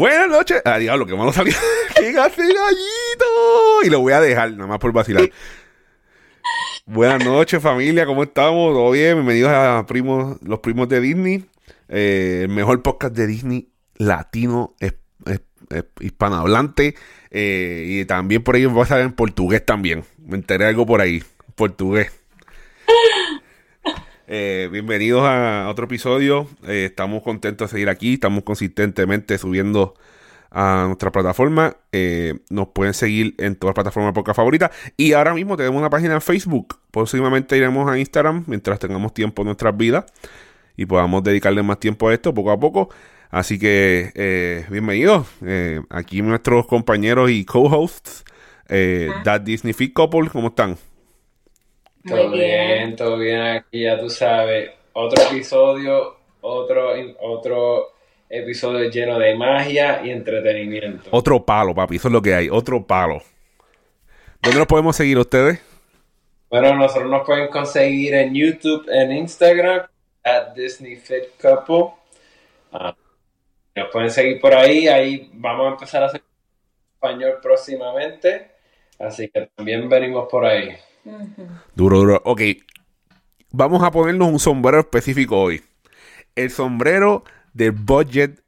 Buenas noches. Ah, diablo, que malo salió. ¡Qué gallito! Y lo voy a dejar, nada más por vacilar. Buenas noches, familia. ¿Cómo estamos? ¿Todo bien? Bienvenidos a primos, los primos de Disney. Eh, el mejor podcast de Disney latino, es hispanohablante. Eh, y también por ahí va a estar en portugués también. Me enteré algo por ahí. Portugués. Eh, bienvenidos a otro episodio. Eh, estamos contentos de seguir aquí. Estamos consistentemente subiendo a nuestra plataforma. Eh, nos pueden seguir en todas las plataformas de podcast favoritas. Y ahora mismo tenemos una página en Facebook. Próximamente iremos a Instagram mientras tengamos tiempo en nuestras vidas y podamos dedicarle más tiempo a esto poco a poco. Así que eh, bienvenidos. Aquí nuestros compañeros y co-hosts. That Disney Fit Couple, ¿cómo están? Muy Todo bien, todo bien aquí, ya tú sabes. Otro episodio, otro, otro episodio lleno de magia y entretenimiento. Otro palo, papi. Eso es lo que hay. Otro palo. ¿Dónde nos podemos seguir ustedes? Bueno, nosotros nos pueden conseguir en YouTube, en Instagram, at Disney Fit Couple. Ah, nos pueden seguir por ahí, ahí vamos a empezar a hacer español próximamente. Así que también venimos por ahí. Duro, duro. Ok. Vamos a ponernos un sombrero específico hoy. El sombrero del budget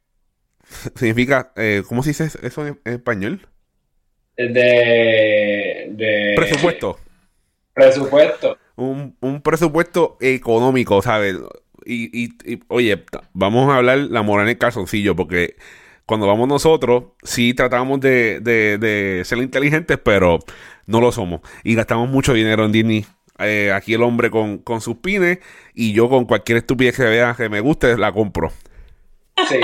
significa, eh, ¿cómo se dice eso en, en español? De, de Presupuesto. Presupuesto. Un, un presupuesto económico, ¿sabes? Y, y- y, oye, vamos a hablar la moral en el calzoncillo, porque cuando vamos nosotros, sí tratamos de, de- de ser inteligentes, pero no lo somos. Y gastamos mucho dinero en Disney. Eh, aquí el hombre con, con sus pines y yo con cualquier estupidez que vea que me guste, la compro. Sí,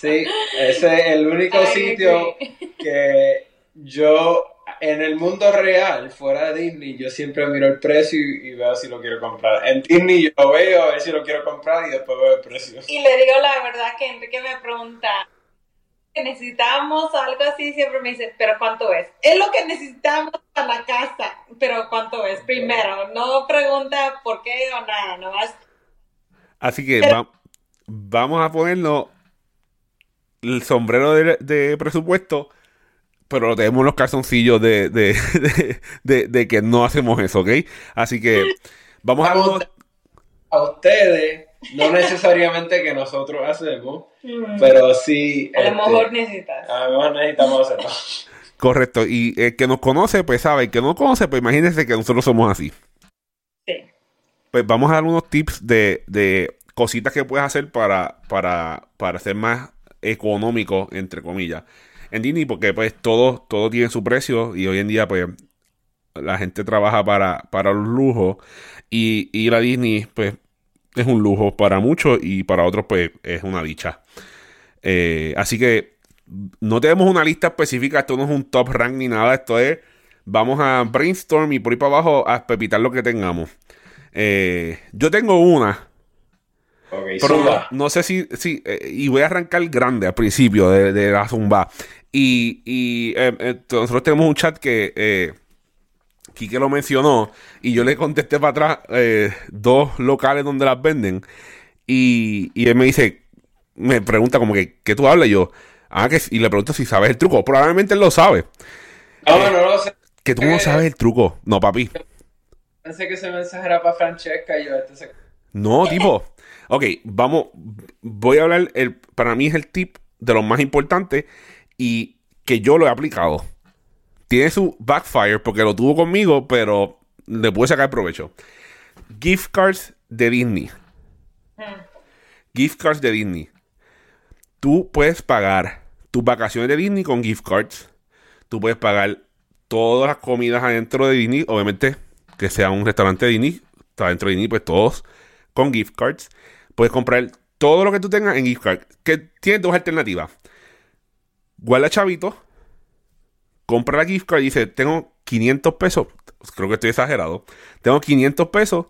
sí, ese es el único Ay, sitio que yo, en el mundo real, fuera de Disney, yo siempre miro el precio y, y veo si lo quiero comprar. En Disney yo lo veo, a ver si lo quiero comprar y después veo el precio. Y le digo la verdad que Enrique me pregunta que necesitamos algo así, siempre me dice, pero ¿cuánto es? Es lo que necesitamos para la casa, pero ¿cuánto es? Primero, no pregunta por qué o nada, nomás. Así que va- vamos a ponernos el sombrero de, de presupuesto, pero tenemos los calzoncillos de, de, de, de- de que no hacemos eso, ¿ok? Así que vamos a... Vamos A ustedes, no necesariamente que nosotros hacemos, Mm. pero sí. a lo este, mejor necesitas. a lo mejor necesitamos hacerlo. Correcto, y el que nos conoce, pues sabe, el que no conoce, pues imagínense que nosotros somos así. Sí. Pues vamos a dar unos tips de, de cositas que puedes hacer para, para, para ser más económico, entre comillas, en Disney, porque pues todo, todo tiene su precio y hoy en día pues la gente trabaja para, para los lujos y ir a Disney pues es un lujo para muchos y para otros pues es una dicha. Eh, así que no tenemos una lista específica, esto no es un top rank ni nada, esto es vamos a brainstorm y por ahí para abajo a pepitar lo que tengamos. Eh, yo tengo una, Ok, pero no, sé si, si eh, y voy a arrancar grande al principio de, de la zumba. Y, y nosotros tenemos un chat que Quique lo mencionó y yo le contesté para atrás eh, dos locales donde las venden. Y, y él me dice, me pregunta como que, ¿qué tú hablas? Y yo, ah, que, y le pregunto si sabes el truco. Probablemente él lo sabe. No, no lo sé. Que tú no sabes el truco. No, papi. Pensé que ese mensaje era para Francesca y yo este se... No, tipo. Ok, vamos. Voy a hablar. El, para mí es el tip de lo más importante y que yo lo he aplicado. Tiene su backfire porque lo tuvo conmigo, pero le pude sacar provecho. Gift cards de Disney. Gift cards de Disney. Tú puedes pagar tus vacaciones de Disney con gift cards. Tú puedes pagar todas las comidas adentro de Disney. Obviamente, que sea un restaurante de Disney. Está dentro de Disney, pues todos con gift cards. Puedes comprar todo lo que tú tengas en gift card. Que tienes dos alternativas. Guarda chavito. Compra la gift card y dice, tengo 500 pesos. Creo que estoy exagerado. Tengo 500 pesos,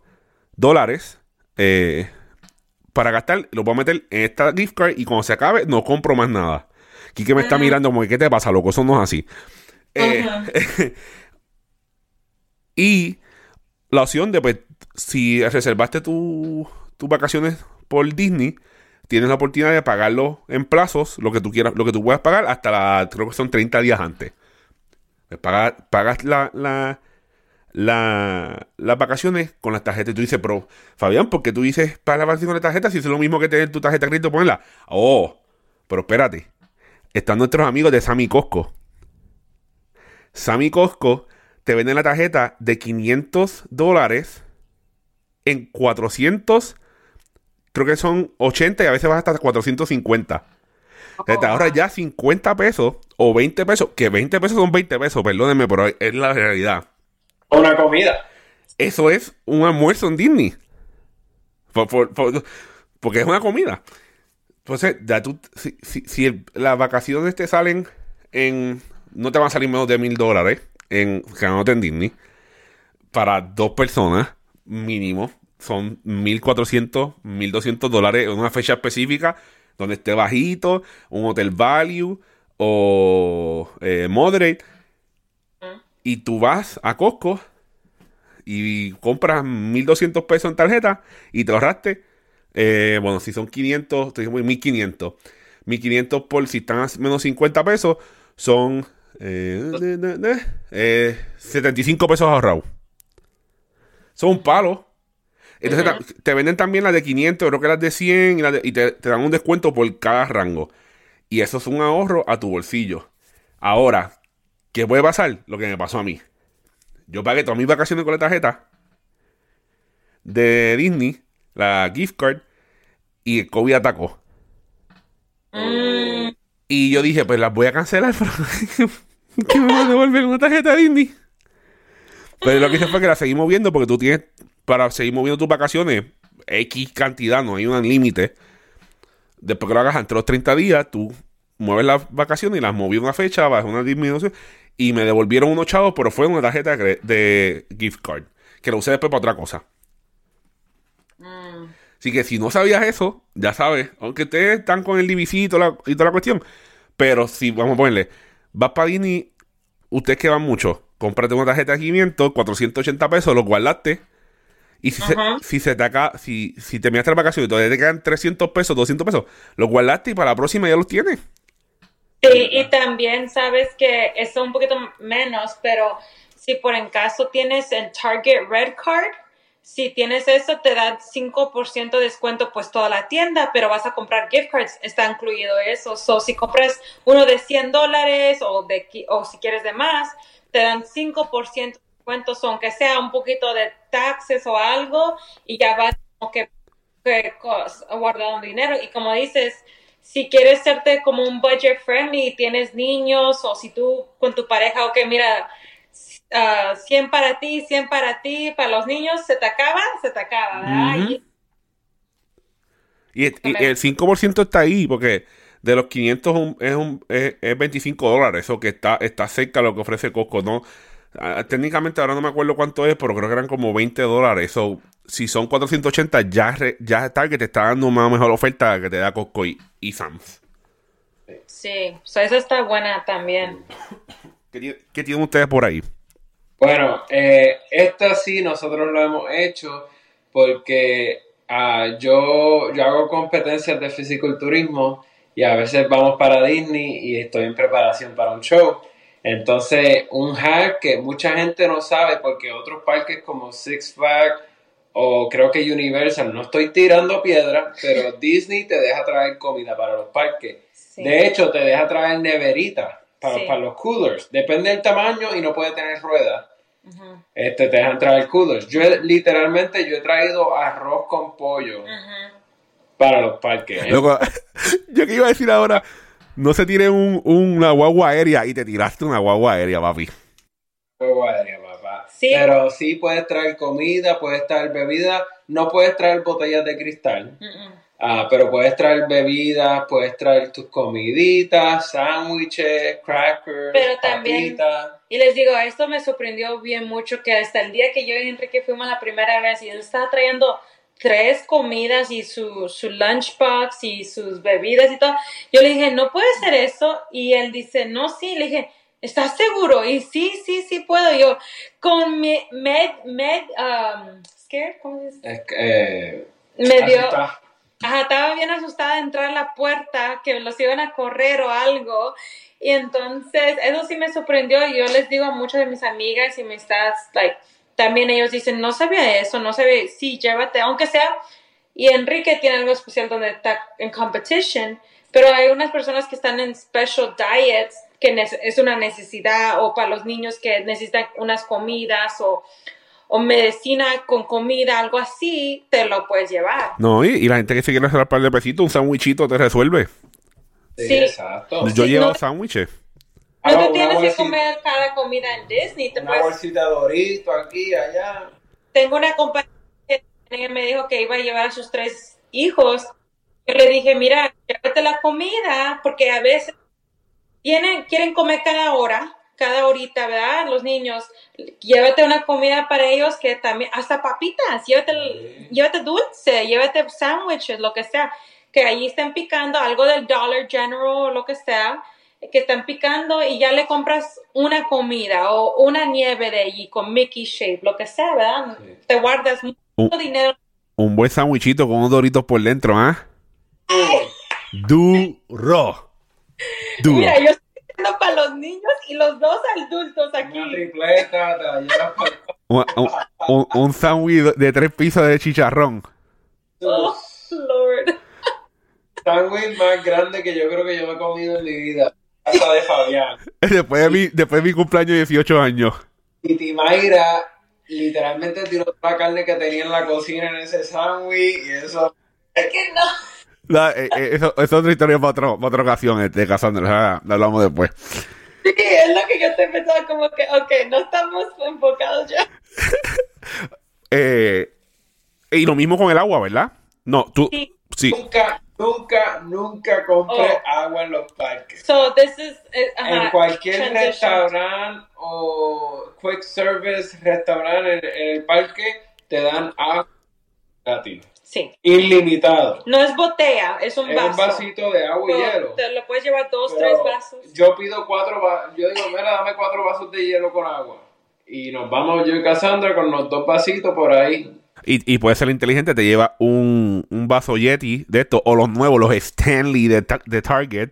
dólares, eh, para gastar. Lo voy a meter en esta gift card y cuando se acabe no compro más nada. Quique me está mirando como, ¿qué te pasa, loco? Eso no es así. Eh, y la opción de, pues, si reservaste tu- tus vacaciones por Disney, tienes la oportunidad de pagarlo en plazos, lo que tú quieras, lo que tú puedas pagar, hasta la, creo que son 30 días antes. Pagas, pagas la, la, la, las vacaciones con las tarjetas. Y tú dices, pero Fabián, ¿por qué tú dices para la vacaciones con la tarjeta si es lo mismo que tener tu tarjeta de crédito ponerla? Oh, pero espérate. Están nuestros amigos de Sammy Costco. Sammy Costco te vende la tarjeta de 500 dólares en 400, creo que son 80 y a veces vas hasta 450. Te ahorras ya 50 pesos o 20 pesos, que 20 pesos son 20 pesos, perdónenme, pero es la realidad. Una comida. Eso es un almuerzo en Disney. porque es una comida. Entonces, ya tú, si, si, las vacaciones te salen en. No te van a salir menos de mil dólares en quedándote en Disney. Para dos personas, mínimo. Son 1400, 1200 dólares en una fecha específica donde esté bajito, un hotel value o eh, moderate. Y tú vas a Costco y compras 1200 pesos en tarjeta y te ahorraste eh, bueno, si son 500, estoy 1500. 1500 por si están a menos 50 pesos, son eh, 75 eh, pesos ahorrados. Son un palo. Entonces te, venden también las de 500, creo que las de 100 y, te, dan un descuento por cada rango. Y eso es un ahorro a tu bolsillo. Ahora, ¿qué puede pasar? Lo que me pasó a mí. Yo pagué todas mis vacaciones con la tarjeta de Disney la gift card, y el COVID atacó. Mm. Y yo dije, pues las voy a cancelar, pero que me van a devolver una tarjeta Disney. Pero lo que hice fue que la seguimos moviendo porque tú tienes, para seguir moviendo tus vacaciones, X cantidad, no hay un límite. Después que lo hagas entre los 30 días, tú mueves las vacaciones y las moví una fecha, bajo una disminución. Y me devolvieron unos chavos, pero fue una tarjeta de gift card. Que lo usé después para otra cosa. Así que si no sabías eso, ya sabes, aunque ustedes están con el DVC y toda la, cuestión, pero si, vamos a ponerle, vas para Disney, ustedes que van mucho, cómprate una tarjeta de 500, 480 pesos, lo guardaste. Y si, se, si se te acá, si, si terminaste la vacación y todavía te quedan 300 pesos, 200 pesos, los guardaste y para la próxima ya los tienes. Sí, y también sabes que eso un poquito menos, pero si por en caso tienes el Target Red Card, si tienes eso, te dan 5% de descuento pues toda la tienda, pero vas a comprar gift cards, está incluido eso. So, si compras uno de 100 dólares o, de, o si quieres de más, te dan 5% descuento, aunque sea un poquito de taxes o algo, y ya vas como que, que guardando dinero. Y como dices, si quieres serte como un budget friendly y tienes niños o si tú con tu pareja, ok, mira, 100 ah, para ti, 100 para ti, para los niños, se te acaba, se te acaba, ¿verdad? y, el 5% está ahí, porque de los 500 es, un, es, 25 dólares, eso que está, está cerca de lo que ofrece Costco, ¿no? Técnicamente ahora no me acuerdo cuánto es, pero creo que eran como 20 dólares. So, si son 480, ya, ya que te está dando una mejor oferta que te da Costco y, y Sam's. Sí, so esa está buena también. ¿Qué, ¿Qué tienen ustedes por ahí? Bueno, eh, esto sí nosotros lo hemos hecho porque ah, yo, yo hago competencias de fisiculturismo y a veces vamos para Disney y estoy en preparación para un show. Entonces, un hack que mucha gente no sabe porque otros parques como Six Flags o creo que Universal, no estoy tirando piedra, pero Disney te deja traer comida para los parques. De hecho, te deja traer neverita para, los coolers. Depende del tamaño y no puede tener ruedas. este, te dejan traer coolers. Yo literalmente yo he traído arroz con pollo para los parques. yo que iba a decir ahora, no se tire un, una guagua aérea y te tiraste una guagua aérea, papi. Guagua aérea, papá. Pero sí puedes traer comida, puedes traer bebida, no puedes traer botellas de cristal. Ah, pero puedes traer bebidas, puedes traer tus comiditas, sándwiches, crackers, pero también, Y les digo, esto me sorprendió bien mucho que hasta el día que yo y Enrique fuimos la primera vez y él estaba trayendo tres comidas y su, su lunchbox y sus bebidas y todo, yo le dije, no puede ser eso. Y él dice, no, sí, le dije, ¿estás seguro? Y sí, sí, sí puedo. Yo, con med, med, um, scared, ¿cómo es? Eh, me dio Ajá, estaba bien asustada de entrar a la puerta, que los iban a correr o algo. Y entonces, eso sí me sorprendió. Y yo les digo a muchas de mis amigas y mis estás, like, también ellos dicen, no sabía eso, no sabía. Sí, llévate, aunque sea. Y Enrique tiene algo especial donde está en competition, pero hay unas personas que están en special diets, que es una necesidad, o para los niños que necesitan unas comidas, o o medicina con comida, algo así, te lo puedes llevar. No, y, la gente que se quiere hacer un par de pesitos, un sándwichito te resuelve. Sí, exacto. Yo llevo sándwiches. No te tienes que comer cada comida en Disney. Te una bolsita de dorito aquí, allá. Tengo una compañera que me dijo que iba a llevar a sus tres hijos. Yo le dije, mira, llévate la comida, porque a veces tienen, quieren comer cada hora cada horita, ¿verdad? Los niños, llévate una comida para ellos que también, hasta papitas, llévate, llévate dulce, llévate sándwiches, lo que sea, que ahí estén picando algo del Dollar General o lo que sea, que están picando y ya le compras una comida o una nieve de allí con Mickey Shape, lo que sea, ¿verdad? Te guardas mucho dinero. Un buen sándwichito con unos doritos por dentro, ¿ah? Duro. Duro. Mira, yo para los niños y los dos adultos aquí. Una tripleta, un, un, un sándwich de tres pisos de chicharrón. Oh, Lord. Sándwich más grande que yo creo que yo me he comido en mi vida. Casa de Fabián. Después de mi, después de mi cumpleaños de 18 años. Y Timaira literalmente tiró la carne que tenía en la cocina en ese sándwich y eso. Es que no. Eh, eh, eso, es otra historia para, otro, otra ocasión, este, Cassandra. La hablamos después. Sí, es lo que yo estoy pensando, como que, ok, no estamos enfocados ya. eh, y lo mismo con el agua, ¿verdad? No, tú. Sí. Nunca, nunca, nunca compré oh. agua en los parques. So, this is, eh, en cualquier restaurante o quick service restaurante en el parque, te dan agua gratis. Sí. Ilimitado. No es botella, es un vaso. Es un vasito de agua y hielo. Te lo puedes llevar dos, tres vasos. Yo pido cuatro vasos. Yo digo, mira, dame cuatro vasos de hielo con agua. Y nos vamos yo y Cassandra con los dos vasitos por ahí. Y, y puede ser inteligente, te lleva un, un vaso Yeti de estos, o los nuevos, los Stanley de, de Target.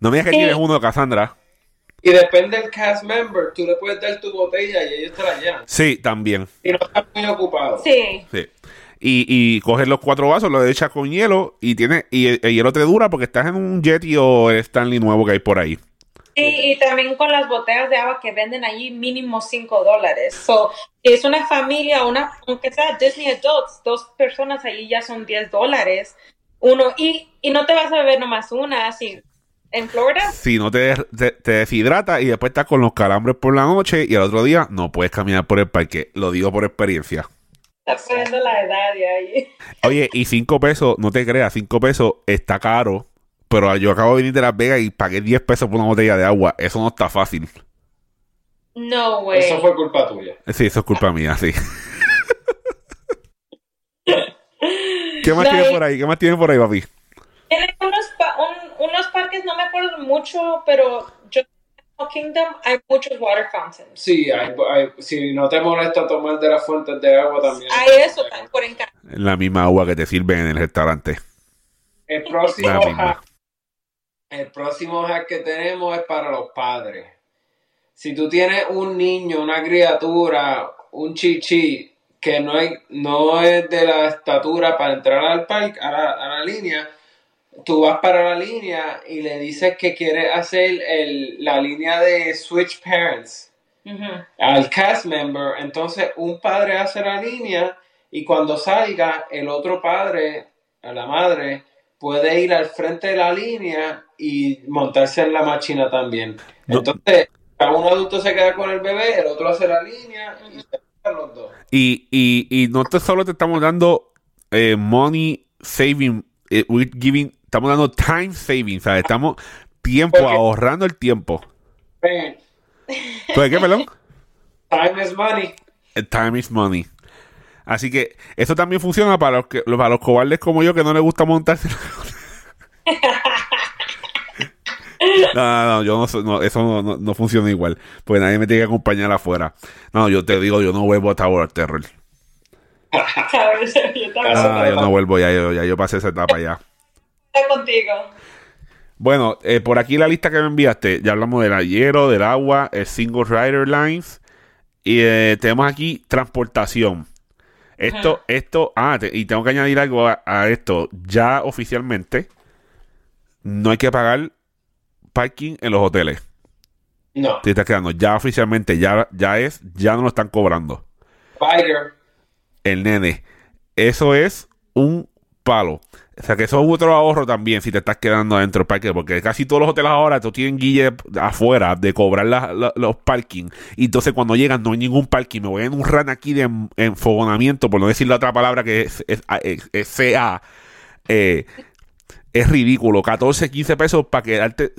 No me digas que tienes uno de Cassandra. Y depende del cast member, tú le puedes dar tu botella y ellos te la llevan. Sí, también. Y no estás muy ocupado. Sí. Sí y, y coges los cuatro vasos, los echas con hielo y tiene y el, hielo te dura porque estás en un Yeti o el Stanley nuevo que hay por ahí. Y, y también con las botellas de agua que venden allí mínimo 5 dólares. So, es una familia, una, aunque sea Disney Adults, dos personas allí ya son 10 dólares. Uno, y, y no te vas a beber nomás una, así en Florida. Si no te, te, deshidrata y después estás con los calambres por la noche y al otro día no puedes caminar por el parque. Lo digo por experiencia. Está poniendo la edad de ahí. Oye, y cinco pesos, no te creas, cinco pesos está caro. Pero yo acabo de venir de Las Vegas y pagué 10 pesos por una botella de agua. Eso no está fácil. No, güey. Eso fue culpa tuya. Sí, eso es culpa mía, sí. ¿Qué más tiene por ahí? ¿Qué más tiene por ahí, papi? Tiene unos, unos parques, no me acuerdo mucho, pero yo Kingdom hay muchos water fountains. Sí, hay, si no te molesta tomar de las fuentes de agua también. Hay eso por encargo. La misma agua que te sirven en el restaurante. El próximo, hack, el próximo hack que tenemos es para los padres. Si tú tienes un niño, una criatura, un chichi que no, hay, no es de la estatura para entrar al parque, a la, a la línea, tú vas para la línea y le dices que quieres hacer el, la línea de Switch Parents al cast member. Entonces, un padre hace la línea y cuando salga, el otro padre, a la madre, puede ir al frente de la línea y montarse en la máquina también. Entonces, un adulto se queda con el bebé, el otro hace la línea y se quedan los dos. Y, y, y no solo te estamos dando eh, money saving, eh, we're giving estamos dando time saving, ¿sabes? Estamos tiempo, ahorrando el tiempo. ¿Pues qué, perdón? Time is money. Eh, time is money. Así que eso también funciona para los, que, para los cobardes como yo que no les gusta montarse. No, no, no, yo no, eso no, no, funciona igual. Porque nadie me tiene que acompañar afuera. No, yo te digo, yo no vuelvo a Tower Terror. Yo Ah, yo no vuelvo, ya yo, ya yo pasé esa etapa ya. estoy contigo. Bueno, eh, por aquí la lista que me enviaste, ya hablamos del hielo, del agua, el Single Rider Lines. Y eh, tenemos aquí transportación. Esto, Ajá. esto, ah, te- y tengo que añadir algo a, a esto. Ya oficialmente no hay que pagar parking en los hoteles. No. Te estás quedando. Ya oficialmente, ya, ya es, ya no lo están cobrando. Spider. El nene. Eso es un palo. O sea que eso es otro ahorro también si te estás quedando adentro del parque. Porque casi todos los hoteles ahora tú tienen guille afuera de cobrar la- la- los parking. Y entonces cuando llegan no hay ningún parking. Me voy en un run aquí de en- enfogonamiento, por no decir la otra palabra que es, es, es- es CA. Eh, es ridículo. 14, 15 pesos para quedarte.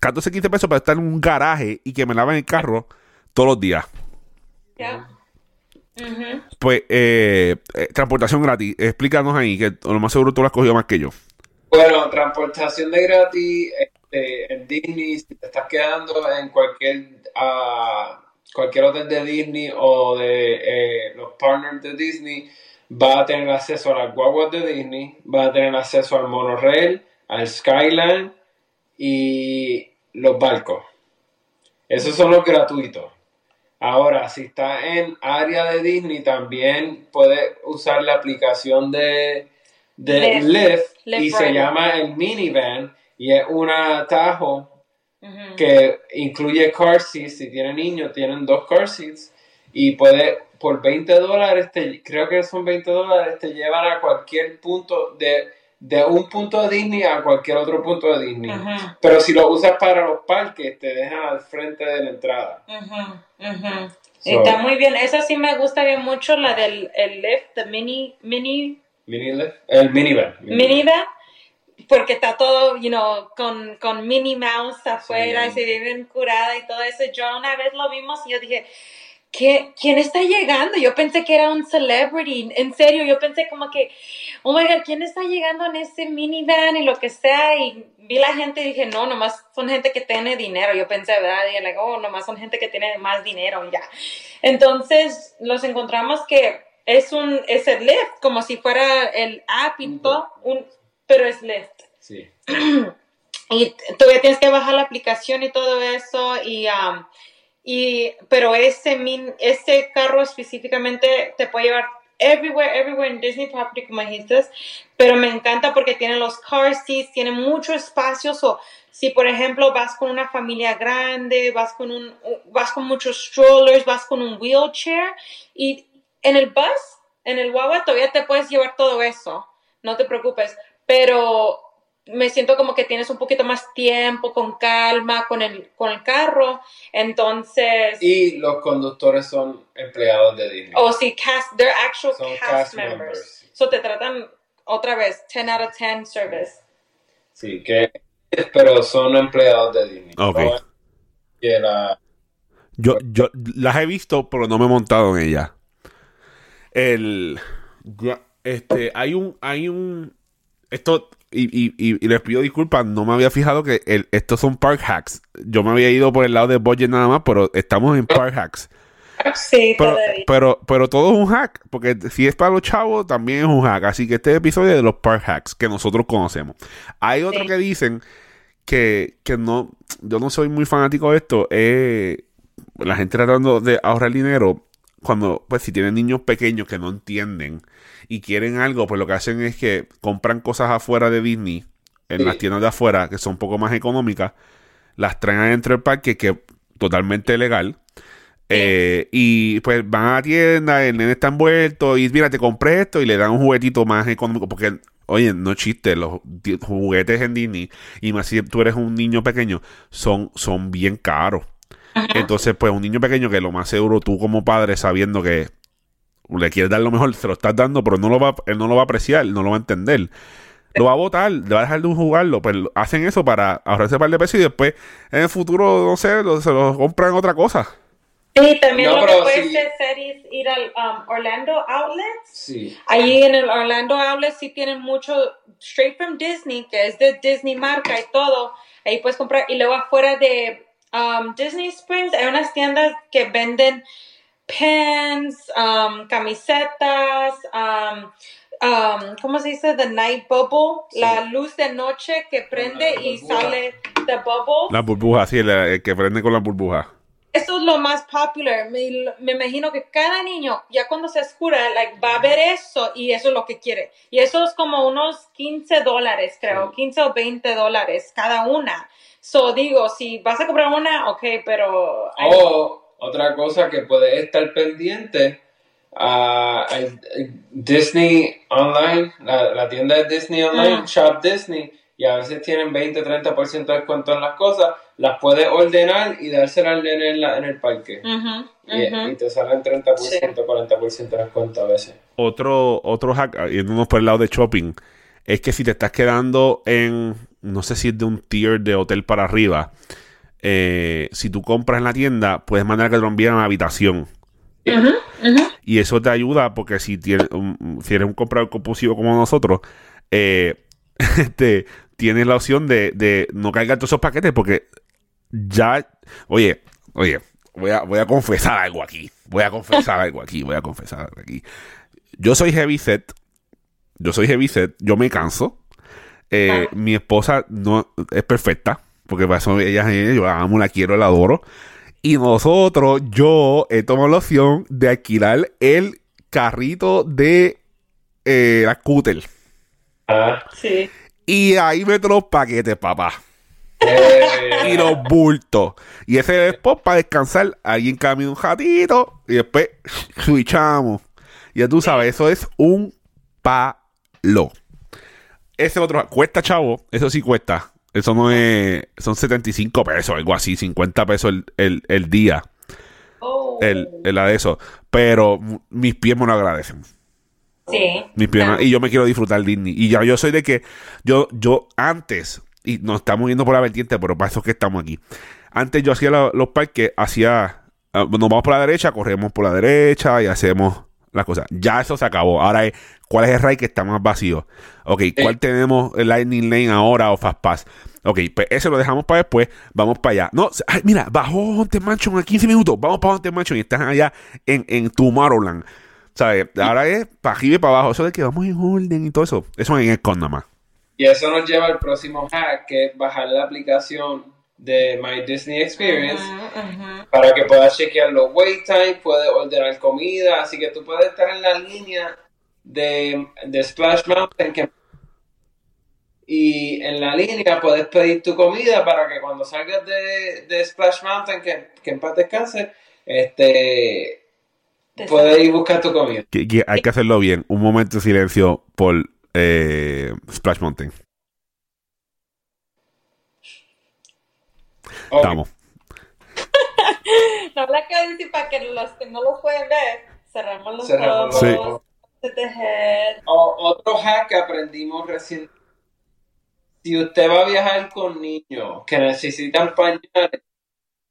14, 15 pesos para estar en un garaje y que me laven el carro todos los días. Ya. Ujú. Pues, eh, eh, transportación gratis. Explícanos ahí, que lo más seguro tú lo has cogido más que yo. Bueno, transportación de gratis este, en Disney, si te estás quedando en cualquier, ah, cualquier hotel de Disney o de eh, los partners de Disney, va a tener acceso a las guaguas de Disney, va a tener acceso al monorail, al Skyline y los barcos. Esos son los gratuitos. Ahora, si está en área de Disney, también puede usar la aplicación de, de Lyft. Lyft, Lyft y se llama el minivan y es un atajo que incluye car seats. Si tiene niños, tienen dos car seats y puede por 20 dólares, te- creo que son 20 dólares, te llevan a cualquier punto de, de un punto de Disney a cualquier otro punto de Disney. Pero si lo usas para los parques, te dejan al frente de la entrada. Ujú, ujú. So- Está muy bien. Esa sí me gustaría mucho, la del el lift, the mini, mini, Mini Lyft, el minivan. minivan, porque está todo, you know, con, con Minnie Mouse afuera Sí. y se ve bien curada y todo eso. Yo una vez lo vimos y yo dije, ¿qué, ¿quién está llegando? Yo pensé que era un celebrity. En serio, yo pensé como que, oh my God, ¿quién está llegando en ese minivan y lo que sea? Y vi la gente y dije, no, nomás son gente que tiene dinero. Yo pensé, ¿verdad? Y like, oh, nomás son gente que tiene más dinero y ya. Entonces, los encontramos que es un, es el Lyft, como si fuera el app y todo, un, pero es Lyft. Sí. Y todavía tienes que bajar la aplicación y todo eso. Y, um, y, pero ese, min, ese carro específicamente te puede llevar everywhere, everywhere en Disney Property, como dijiste. Pero me encanta porque tiene los car seats, tiene mucho espacio. So, si, por ejemplo, vas con una familia grande, vas con, un, vas con muchos strollers, vas con un wheelchair y en el bus, en el guagua, todavía te puedes llevar todo eso. No te preocupes. Pero me siento como que tienes un poquito más tiempo, con calma, con el, con el carro. Entonces, Y los conductores son empleados de Disney. o si cast, they're actual Son cast, cast members. members. So te tratan otra vez, 10 out of 10 service. Sí, que pero son empleados de Disney. Ok. No que la- Yo, yo las he visto, pero no me he montado en ellas. El. Este, hay un. Hay un. Esto. Y, y, y, y les pido disculpas, no me había fijado que el- estos son park hacks. Yo me había ido por el lado de budget nada más, pero estamos en park hacks. Sí, Pero, todavía. pero, pero todo es un hack, porque si es para los chavos, también es un hack. Así que este episodio es de los park hacks que nosotros conocemos. Hay otro Sí. que dicen que, que no, yo no soy muy fanático de esto, es la gente tratando de ahorrar dinero cuando, pues si tienen niños pequeños que no entienden y quieren algo, pues lo que hacen es que compran cosas afuera de Disney, en Sí. las tiendas de afuera, que son un poco más económicas, las traen adentro del parque, que es totalmente legal. Eh, y pues van a la tienda, el nene está envuelto y mira, te compré esto y le dan un juguetito más económico porque, oye, no chiste, los juguetes en Disney y más si tú eres un niño pequeño, son, son bien caros. Entonces, pues un niño pequeño que lo más seguro tú como padre sabiendo que le quieres dar lo mejor, se lo estás dando, pero no lo va, él no lo va a apreciar, no lo va a entender. Lo va a botar, le va a dejar de jugarlo. Pues hacen eso para ahorrarse un par de pesos y después en el futuro, no sé, lo- se lo compran otra cosa. Sí, también No, lo que puedes sí. hacer es ir al um, Orlando Outlets. Sí. Allí en el Orlando Outlet sí tienen mucho straight from Disney, que es de Disney marca y todo. Ahí puedes comprar. Y luego afuera de um, Disney Springs hay unas tiendas que venden pens, um, camisetas, um, um, ¿cómo se dice? The night bubble, la luz de noche que prende la y burbuja. sale the bubble. La burbuja, sí, el, el que prende con la burbuja. Eso es lo más popular. Me, me imagino que cada niño, ya cuando se oscura, like, va a ver eso y eso es lo que quiere. Y eso es como unos 15 dólares, creo, 15 o 20 dólares cada una. So digo, si vas a comprar una, ok, pero... O otra cosa que puedes estar pendiente, el- el Disney Online, la, la tienda de Disney Online. Shop Disney, y a veces tienen 20-30% de descuento en las cosas, las puedes ordenar y dárselas al nene en, la- en el parque. Y, te salen 30%, 40% de descuento a veces. Otro, otro hack, ah, yéndonos por el lado de shopping, es que si te estás quedando en, no sé si es de un tier de hotel para arriba, eh, si tú compras en la tienda, puedes mandar que te lo envíen a la habitación. Y eso te ayuda porque si, tienes, un- si eres un comprador compulsivo como nosotros, eh, este, tienes la opción de, de no cargar todos esos paquetes porque ya, oye, oye, voy a, voy a confesar algo aquí, voy a confesar algo aquí, voy a confesar algo aquí. Yo soy heavy set, yo soy heavy set, yo me canso. Eh, Ah. Mi esposa no es perfecta, porque para eso ella, yo la amo, la quiero, la adoro. Y nosotros, yo he tomado la opción de alquilar el carrito de eh, la scooter. Ah, Sí. Y ahí meto los paquetes, papá. eh, Y los bultos. Y ese es después para descansar. Alguien camina un ratito. Y después switchamos. Ya tú sabes, eso es un palo. Ese otro cuesta, chavo. Eso sí cuesta. Eso no es. Son 75 pesos, algo así. 50 pesos el, el- el día. Oh. El, el de eso. Pero mis pies me lo agradecen. Sí. Mis piernas, y yo me quiero disfrutar Disney. Y ya yo soy de que yo, yo antes, y nos estamos yendo por la vertiente, pero para eso es que estamos aquí. Antes yo hacía lo- los parques, hacía, ah, nos vamos por la derecha, corremos por la derecha y hacemos las cosas. Ya eso se acabó. Ahora es, ¿cuál es el ride que está más vacío? Ok, ¿cuál tenemos el Lightning Lane ahora o Fast Pass? Ok, pues ese lo dejamos para después, vamos para allá. No, ay, mira, bajó Haunted Mansion a 15 minutos, vamos para Haunted Mansion y estás allá en, en Tomorrowland. ¿Sabes? Ahora es para arriba y para abajo. Eso de que vamos en orden y todo eso. Eso en el con nada más. Y eso nos lleva al próximo hack, que es bajar la aplicación de My Disney Experience para que puedas chequear los wait times, puedes ordenar comida, así que tú puedes estar en la línea de, de Splash Mountain que- y en la línea puedes pedir tu comida para que cuando salgas de, de Splash Mountain, que, que en paz descanse, este, Te puedes ir a buscar tu comida. Que, que hay que hacerlo bien. Un momento de silencio por eh, Splash Mountain. Ok. Estamos. No la decir para que los que no los pueden ver, cerramos los Cerramos ojos. los otro hack que aprendimos recién. Si usted va a viajar con niños que necesitan pañales,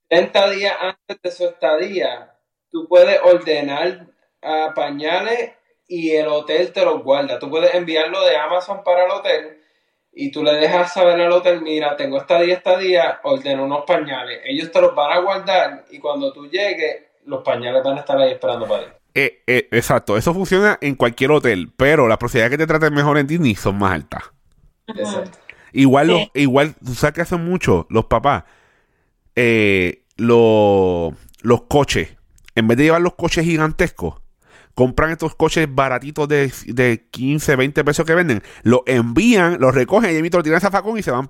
30 días antes de su estadía, tú puedes ordenar ah, pañales y el hotel te los guarda. Tú puedes enviarlo de Amazon para el hotel y tú le dejas saber al hotel, mira, tengo esta día, esta ordeno unos pañales. Ellos te los van a guardar y cuando tú llegues, los pañales van a estar ahí esperando para ti. Eh, eh, exacto. Eso funciona en cualquier hotel. Pero las posibilidades de que te traten mejor en Disney son más altas. Exacto. Igual, los, Sí. igual, tú sabes que hacen mucho los papás. Eh, lo- los coches. En vez de llevar los coches gigantescos, compran estos coches baratitos de, de 15, 20 pesos que venden. Los envían, los recogen y emiten, lo tiran a zafacón y se van.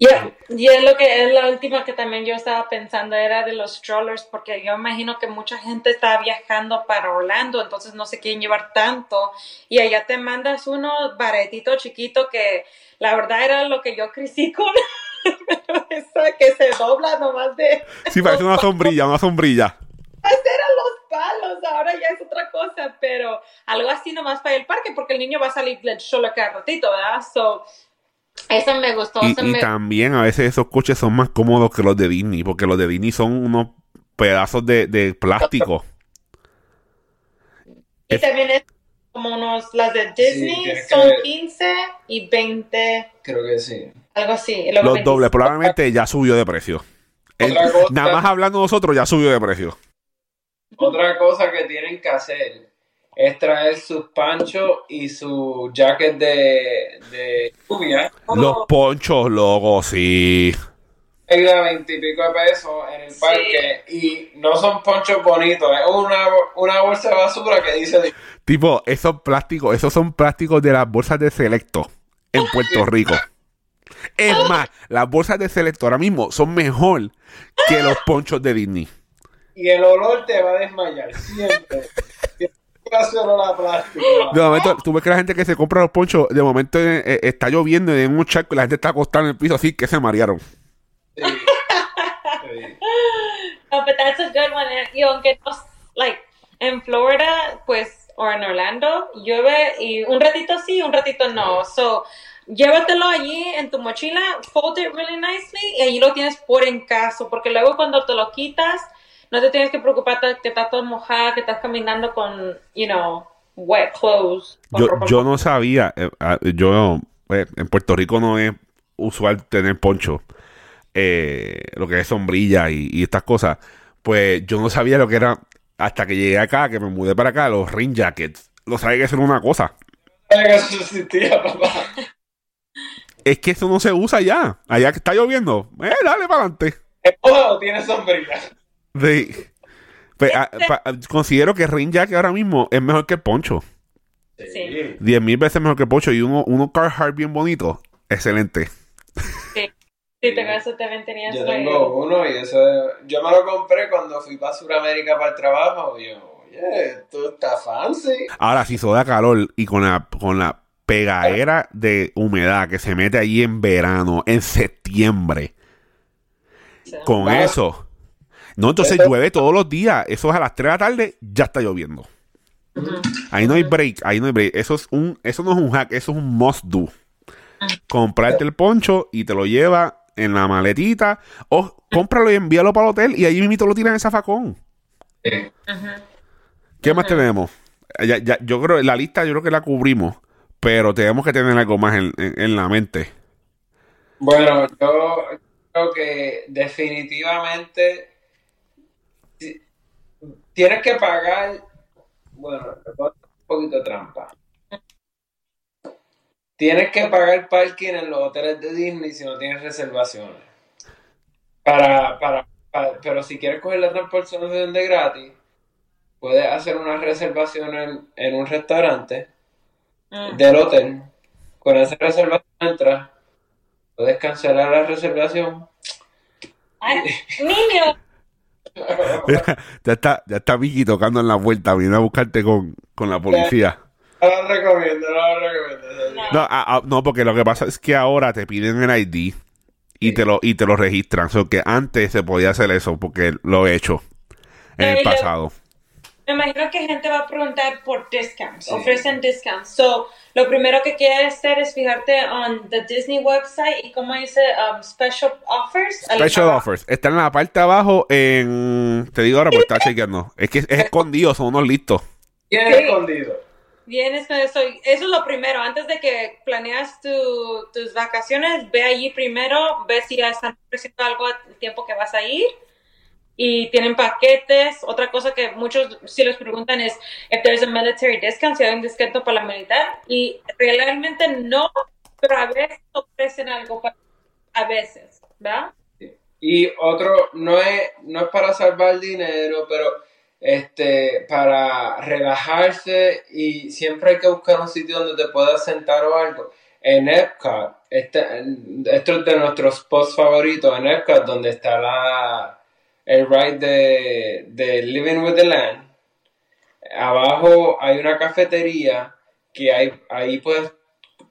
Yeah, y es lo que es la última que también yo estaba pensando era de los strollers porque yo imagino que mucha gente está viajando para Orlando entonces no se quieren llevar tanto y allá te mandas uno baretito chiquito que la verdad era lo que yo crecí con pero esa que se dobla nomás de Sí, parece una sombrilla, una sombrilla. eran los palos ahora ya es otra cosa pero algo así nomás para el parque porque el niño va a salir del solo cada ratito ¿verdad? So, eso me gustó Y, eso y me- también a veces esos coches son más cómodos que los de Disney, porque los de Disney son unos pedazos de, de plástico. Y Es- también es como unos, las de Disney que son ver. 15 y 20, Creo que sí. algo así. Los 25. dobles probablemente ya subió de precio. El- Otra cosa- nada más hablando nosotros ya subió de precio. Otra cosa que tienen que hacer es traer sus panchos y su jacket de, de lluvia. Los ponchos, loco, sí. Pega veintipico de pesos en el Sí. parque y no son ponchos bonitos, es una, una bolsa de basura que dice Tipo, esos plásticos, esos son plásticos de las bolsas de Selecto en Puerto Rico. Es más, las bolsas de Selecto ahora mismo son mejor que los ponchos de Disney. y el olor te va a desmayar siempre. Siempre olor a plástico. De momento, tú ves que la gente que se compra los ponchos, de momento eh, eh, está lloviendo y en un charco y la gente está acostada en el piso así que se marearon. Sí. Sí. No, but that's a good one. Y aunque no, like, en Florida, pues, o en Orlando, llueve y un ratito sí, un ratito no. So, llévatelo allí en tu mochila, fold it really nicely y allí lo tienes por en caso, porque luego cuando te lo quitas, no te tienes que preocupar de que estás todo mojada, que estás caminando con, you know, wet clothes. Yo, yo no sabía, eh, ah, yo eh, en Puerto Rico no es usual tener poncho, eh, lo que es sombrilla y, y estas cosas. Pues yo no sabía lo que era hasta que llegué acá, que me mudé para acá, los rain jackets. Lo sabía que eso era una cosa. Es que eso no se usa ya. Allá que está lloviendo, eh, dale para adelante. ¿Es moda o tiene sombrilla? Sí. Pues, ah, pa- considero que rain jacket ahora mismo es mejor que el poncho. Sí. Diez mil veces mejor que el poncho. Y uno, uno Carhartt bien bonito. Excelente. Sí, sí te eso también tenías Yo la- tengo uno y eso yo me lo compré cuando fui para Sudamérica para el trabajo. Y yo, oye, esto está fancy. Ahora, si da calor y con la, con la pegadera de humedad que se mete allí en verano, en septiembre, Sí. con eso. No, entonces Eso- llueve todos los días. Eso es a las 3 de la tarde, ya está lloviendo. Ahí no hay break, ahí no hay break. Eso es un, eso no es un hack, eso es un must do. Comprarte el poncho y te lo lleva en la maletita. O cómpralo y envíalo para el hotel y allí mismo lo tiran en el zafacón. Sí. Ujú. ¿Qué más tenemos? Ya, ya- yo creo, la lista yo creo que la cubrimos, pero tenemos que tener algo más en, en- en la mente. Bueno, yo creo que definitivamente tienes que pagar, bueno, un poquito de trampa. Tienes que pagar parking en los hoteles de Disney si no tienes reservaciones. Para, para, para- pero si quieres coger la transportación de gratis, puedes hacer una reservación en, en un restaurante Mm. del hotel. Con esa reservación entras, puedes cancelar la reservación. Ay, niño, ya está, ya está Vicky tocando en la puerta, viene a buscarte con, con la policía. No lo recomiendo, no lo recomiendo. No. No, ah, ah, no, porque lo que pasa es que ahora te piden el ID y te lo, y te lo registran. O sea, que antes se podía hacer eso, porque lo he hecho en No, el lo- pasado. Me imagino que gente va a preguntar por discounts, Sí. ofrecen discounts. So, lo primero que quieres hacer es fijarte on the Disney website y como dice um, special offers. al- Special offers. Está en la parte de abajo en... Te digo ahora porque está chequeando. Es que es escondido, son unos listos. Bien Sí. escondido. Vienes con eso. y Eso es lo primero. Antes de que planeas tu- tus vacaciones, ve allí primero, ve si ya están ofreciendo algo el tiempo que vas a ir. Y tienen paquetes. Otra cosa que muchos si les preguntan es if there's a military discount, si hay un descuento para la militar. Y realmente no, pero a veces ofrecen algo para, a veces, ¿verdad? Y otro, no es, no es para salvar dinero, pero este, para relajarse y siempre hay que buscar un sitio donde te puedas sentar o algo. En Epcot, este, esto es de nuestros spots favoritos, en Epcot, donde está la, el ride de, de Living with the Land. Abajo hay una cafetería que hay, ahí puedes,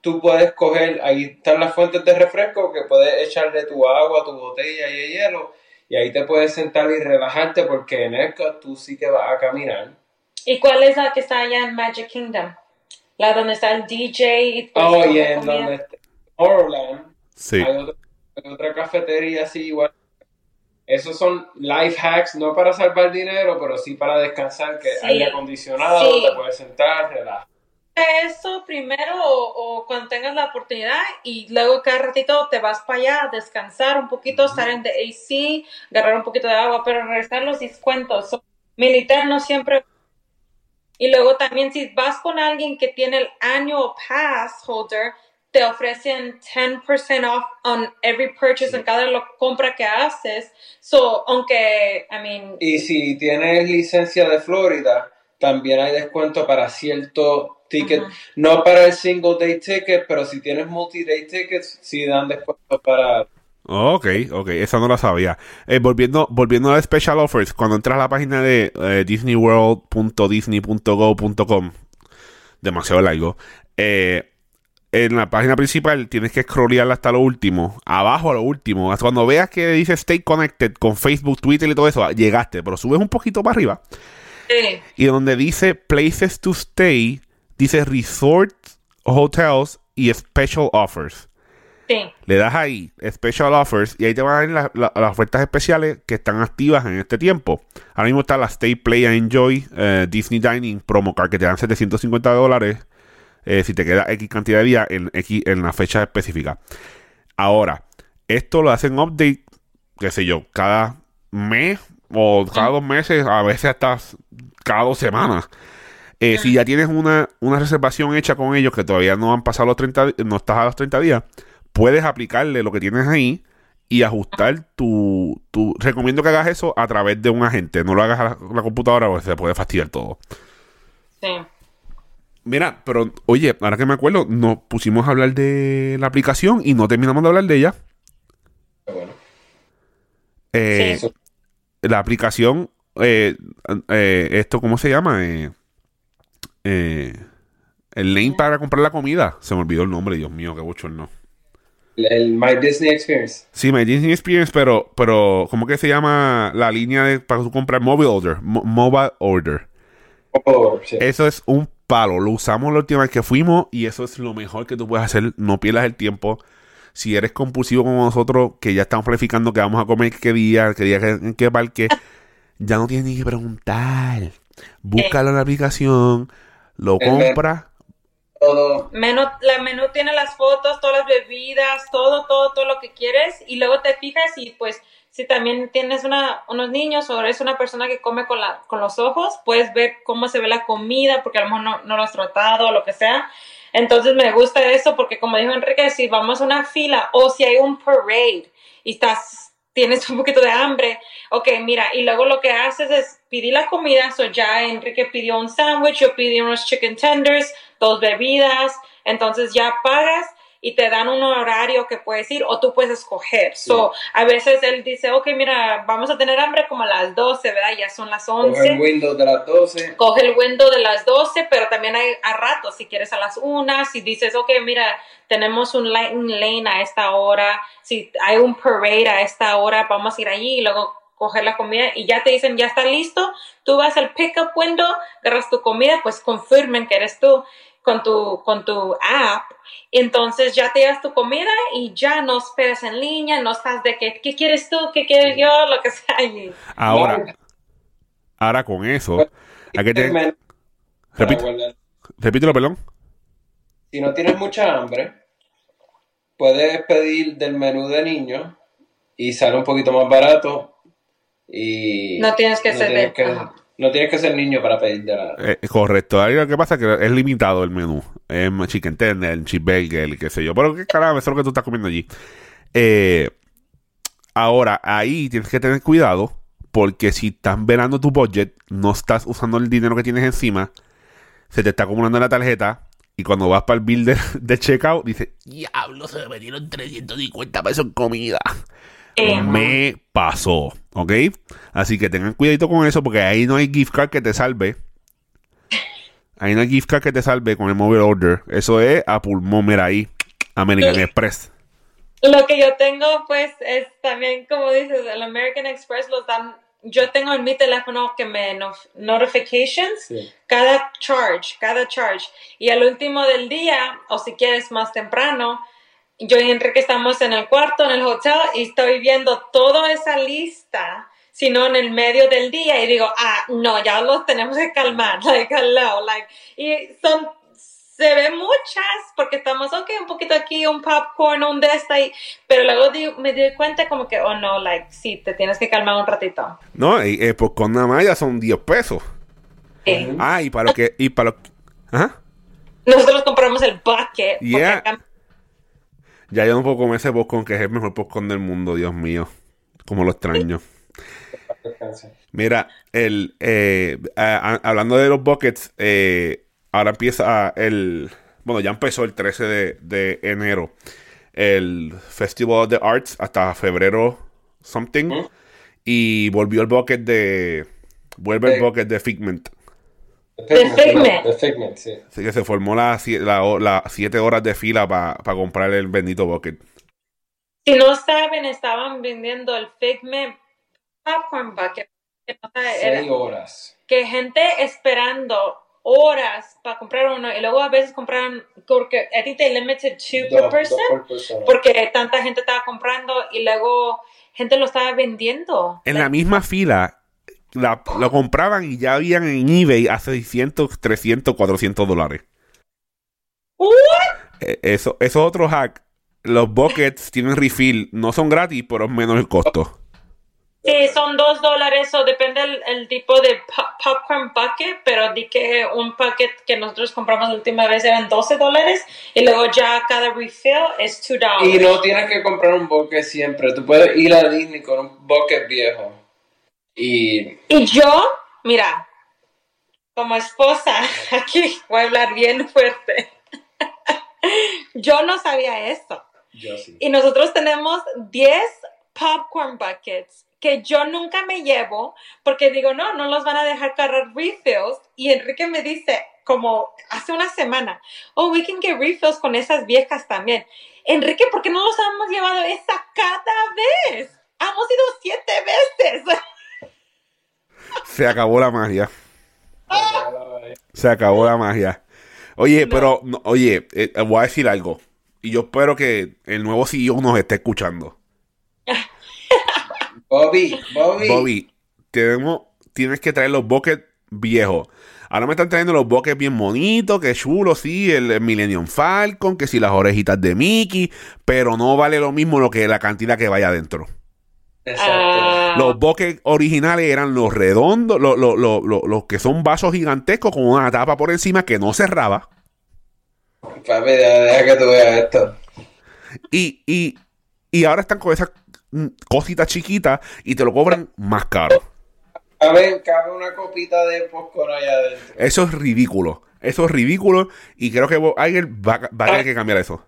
tú puedes coger, ahí están las fuentes de refresco que puedes echarle tu agua, tu botella y el hielo y ahí te puedes sentar y relajarte porque en Epcot tú sí que vas a caminar. ¿Y cuál es la que está allá en Magic Kingdom? La donde está el DJ y Oh, y en donde está Orland Sí. hay, otra, hay otra cafetería así igual. Esos son life hacks, no para salvar dinero, pero sí para descansar, que Sí. aire acondicionado, Sí. te puedes sentar, relajar. eso primero o, o cuando tengas la oportunidad y luego cada ratito te vas para allá a descansar un poquito, estar en the AC, agarrar un poquito de agua, pero regresar los descuentos. So, militar no siempre. Y luego también si vas con alguien que tiene el annual pass holder, te ofrecen 10% off on every purchase en cada lo- compra que haces. So, aunque, I mean, Y si tienes licencia de Florida, también hay descuento para cierto ticket. No para el single day ticket, pero si tienes multi-day tickets, sí dan descuento para... Ok, ok, esa no la sabía. Eh, volviendo, volviendo a Special Offers, cuando entras a la página de eh, disneyworld.disney.go.com, demasiado largo, eh, en la página principal tienes que scrollear hasta lo último, abajo a lo último, hasta cuando veas que dice Stay Connected con Facebook, Twitter y todo eso, llegaste, pero subes un poquito para arriba sí, y donde dice Places to Stay, dice Resorts, Hotels y Special Offers. sí. Le das ahí, Special Offers, y ahí te van a ver la- la- las ofertas especiales que están activas en este tiempo. Ahora mismo está la Stay, Play and Enjoy eh, Disney Dining Promo Card que te dan 750 dólares eh, si te queda X cantidad de días en, X, en la fecha específica. Ahora, esto lo hacen update, qué sé yo, cada mes o cada dos meses, a veces hasta cada dos semanas. Eh, Si ya tienes una, una reservación hecha con ellos que todavía no han pasado los 30, di- no estás a los 30 días, puedes aplicarle lo que tienes ahí y ajustar tu, tu... Recomiendo que hagas eso a través de un agente. No lo hagas a la, la computadora porque se puede fastidiar todo. sí. Mira, pero oye, ahora que me acuerdo, nos pusimos a hablar de la aplicación y no terminamos de hablar de ella. Bueno, Eh, Sí. La aplicación, eh, eh, esto, ¿cómo se llama? El link para comprar la comida. Se me olvidó el nombre, Dios mío, qué bochorno. el, el My Disney Experience. Sí, My Disney Experience, pero, pero, ¿cómo que se llama la línea de, para comprar mobile order? Mo- mobile order. Oh, sí. Eso es un palo. Lo usamos la última vez que fuimos y eso es lo mejor que tú puedes hacer. No pierdas el tiempo. Si eres compulsivo como nosotros, que ya estamos planificando que vamos a comer qué día, qué día, en qué parque, ya no tienes ni que preguntar. Búscalo en la aplicación, lo compras. Todo. Menú, la menú tiene las fotos, todas las bebidas, todo, todo, todo lo que quieres y luego te fijas y pues si también tienes unos niños o eres una persona que come con, los ojos, puedes ver cómo se ve la comida porque a lo mejor no, no lo has tratado o lo que sea. Entonces me gusta eso porque como dijo Enrique, si vamos a una fila o si hay un parade y estás, tienes un poquito de hambre, ok, mira, y luego lo que haces es pedir la comida, so ya Enrique pidió un sándwich, yo pedí unos chicken tenders, dos bebidas, entonces ya pagas y te dan un horario que puedes ir o tú puedes escoger. So, a veces él dice, ok, mira, vamos a tener hambre como a las 12, ¿verdad? Ya son las Coge 11 el Windows de las 12. coge el window de las 12, pero también hay a ratos, si quieres a las 1, si dices, ok, mira, tenemos un lightning lane a esta hora, si hay un parade a esta hora, vamos a ir allí y luego coger la comida y ya te dicen, ya está listo, tú vas al pickup window, agarras tu comida, pues confirmen que eres tú con tu, con tu app, entonces ya te das tu comida y ya no esperas en línea, no estás de que, ¿qué quieres tú? ¿Qué quieres yo? Lo que sea allí. Ahora, ahora con eso, hay que tener- repite- repítelo, perdón. Si no tienes mucha hambre, puedes pedir del menú de niños y sale un poquito más barato. Y No tienes que tienes ajá. No tienes que ser niño para pedir de la. Eh, correcto. Ahí lo que pasa es que es limitado el menú. Es chicken tender, cheeseburger, qué sé yo. Pero qué carajo, eso es lo que tú estás comiendo allí. Eh, ahora, ahí tienes que tener cuidado porque si estás velando tu budget, no estás usando el dinero que tienes encima, se te está acumulando en la tarjeta y cuando vas para el bill de, de checkout, dices, diablo, se me metieron 350 pesos en comida. Eh, Me pasó, ¿ok? Así que tengan cuidadito con eso porque ahí no hay gift card que te salve. Ahí no hay gift card que te salve con el mobile order. Eso es a pulmón, mira ahí. American Sí. Express. Lo que yo tengo, pues, es también, como dices, el American Express los dan. Yo tengo en mi teléfono que me no- notifications Sí. cada charge, cada charge. Y al último del día, o si quieres más temprano, yo y Enrique estamos en el cuarto, en el hotel, y estoy viendo toda esa lista, sino en el medio del día, y digo, ah, no, ya los tenemos que calmar, like, hello, like, y son se ve muchas porque estamos, ok, un poquito aquí, un popcorn, un de esta, ahí, pero luego di- me di cuenta como que, oh no, like, sí, te tienes que calmar un ratito. No, y, eh, pues con nada más ya son 10 pesos. Sí. Ah, y para lo que. Y para lo Ajá. Nosotros compramos el bucket. Yeah. acá- Ya yo no puedo comer ese popcorn que es el mejor popcorn del mundo, Dios mío. Como lo extraño. Mira, el, eh, a- a- hablando de los buckets, eh, ahora empieza el. Bueno, ya empezó el 13 de, de enero. El Festival of the Arts hasta febrero something. Y volvió el bucket de. Vuelve el bucket de Figment. The Figment. The Figment, sí. Así que se formó las la, las siete horas de fila para comprar el bendito bucket. Si no saben, estaban vendiendo el Figment Popcorn Bucket. que no sabe, era- Seis horas. que gente esperando horas para comprar uno y luego a veces compraron porque a ti te limited two per person por persona. porque tanta gente estaba comprando y luego gente lo estaba vendiendo. En la misma fila la- lo compraban y ya habían en eBay a 600, 300, 400 dólares. What? Eh, Eso, eso es otro hack. Los buckets tienen refill, no son gratis, pero es menos el costo. Sí, son dos dólares o depende el, el tipo de po- popcorn bucket, pero di que un paquete que nosotros compramos la última vez eran 12 dólares y luego ya cada refill es 2 Y dólares. no tienes que comprar un bucket siempre. Tú puedes ir a Disney con un bucket viejo. Y Y yo, mira, como esposa, aquí voy a hablar bien fuerte. yo no sabía eso. yo sí. Y nosotros tenemos 10 popcorn buckets que yo nunca me llevo porque digo, no, no los van a dejar cargar refills. Y Enrique me dice, como hace una semana, oh, we can get refills con esas viejas también. Enrique, ¿por qué no los hemos llevado esa cada vez? Hemos ido siete veces. Se acabó la magia. Se acabó la magia. Oye, No. pero, no, oye, eh, voy a decir algo. Y yo espero que el nuevo CEO nos esté escuchando. Bobby, Bobby. Bobby, tenemos, tienes que traer los buckets viejos. Ahora me están trayendo los buckets bien bonitos, que chulo, sí, el, el Millennium Falcon, que si las orejitas de Mickey, pero no vale lo mismo lo que la cantidad que vaya adentro. Exacto. Ah, Los buckets originales eran los redondos, los, los- los- los- los que son vasos gigantescos con una tapa por encima que no cerraba. Papi, deja, deja que tú veas esto. Y, y, y ahora están con esas mm, cositas chiquitas y te lo cobran más caro. Cabe, cabe una copita de popcorn allá adentro. Eso es ridículo. Eso es ridículo y creo que Iger va, va a tener que cambiar eso.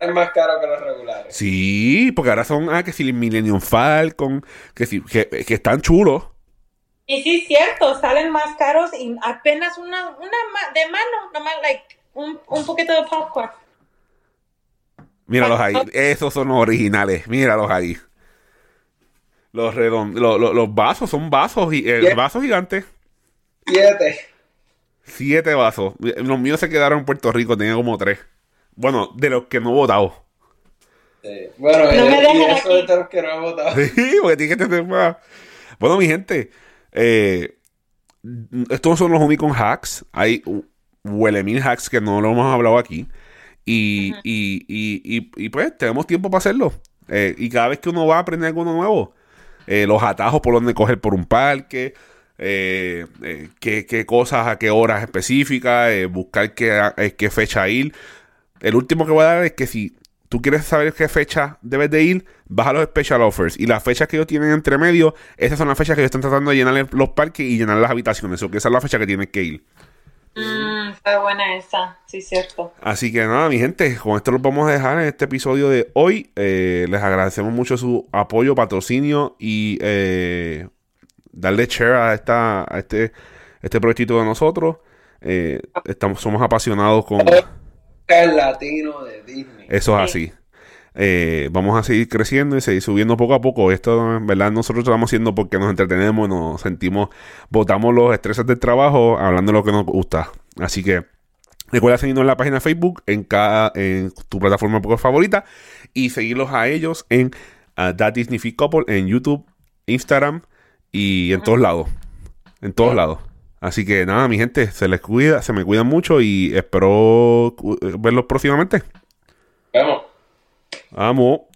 Es más caro que los regulares. Sí, porque ahora son, ah, que si Millennium Falcon, que si, que, que están chulos. Y sí, cierto, salen más caros y apenas una, una de mano, nomás like un, un poquito de popcorn. Míralos ahí. Esos son los originales. Míralos ahí. Los redondos. Los, los- los vasos son vasos. gi- eh, vasos gigantes. Siete. Siete vasos. Los míos se quedaron en Puerto Rico. Tenía como tres. Bueno, de los que no he votado. Sí. Bueno, No y- me y dejan eso aquí. es de los que no he votado. Sí, porque tiene que tener más. Bueno, mi gente. eh, estos son los únicos hacks. Hay huele mil hacks que no lo hemos hablado aquí. Y, y, y, y, y, pues tenemos tiempo para hacerlo. Eh, y cada vez que uno va a aprender algo nuevo, eh, los atajos por donde coger por un parque, eh, eh, qué, qué cosas a qué horas específicas, eh, buscar qué, eh, qué fecha ir. El último que voy a dar es que si tú quieres saber qué fecha debes de ir, vas a los special offers. Y las fechas que ellos tienen entre medio, esas son las fechas que ellos están tratando de llenar los parques y llenar las habitaciones. O que esa es la fecha que tienes que ir. Mm, está buena esa, sí, cierto. Así que nada, mi gente, con esto los vamos a dejar en este episodio de hoy. Eh, les agradecemos mucho su apoyo, patrocinio y eh, darle share a, esta, a este, este proyectito de nosotros. Eh, estamos, somos apasionados con... El latino de Disney. Eso es Sí. así. Eh, vamos a seguir creciendo y seguir subiendo poco a poco. Esto, en verdad, nosotros lo estamos haciendo porque nos entretenemos, nos sentimos, botamos los estreses del trabajo hablando de lo que nos gusta. Así que recuerda seguirnos en la página de Facebook, en cada, en tu plataforma poco favorita, y seguirlos a ellos en uh, That Disney Fit Couple, en YouTube, Instagram y en todos lados. En todos lados. Así que nada, mi gente, se les cuida, se me cuidan mucho y espero verlos próximamente. Vemos. Vamos.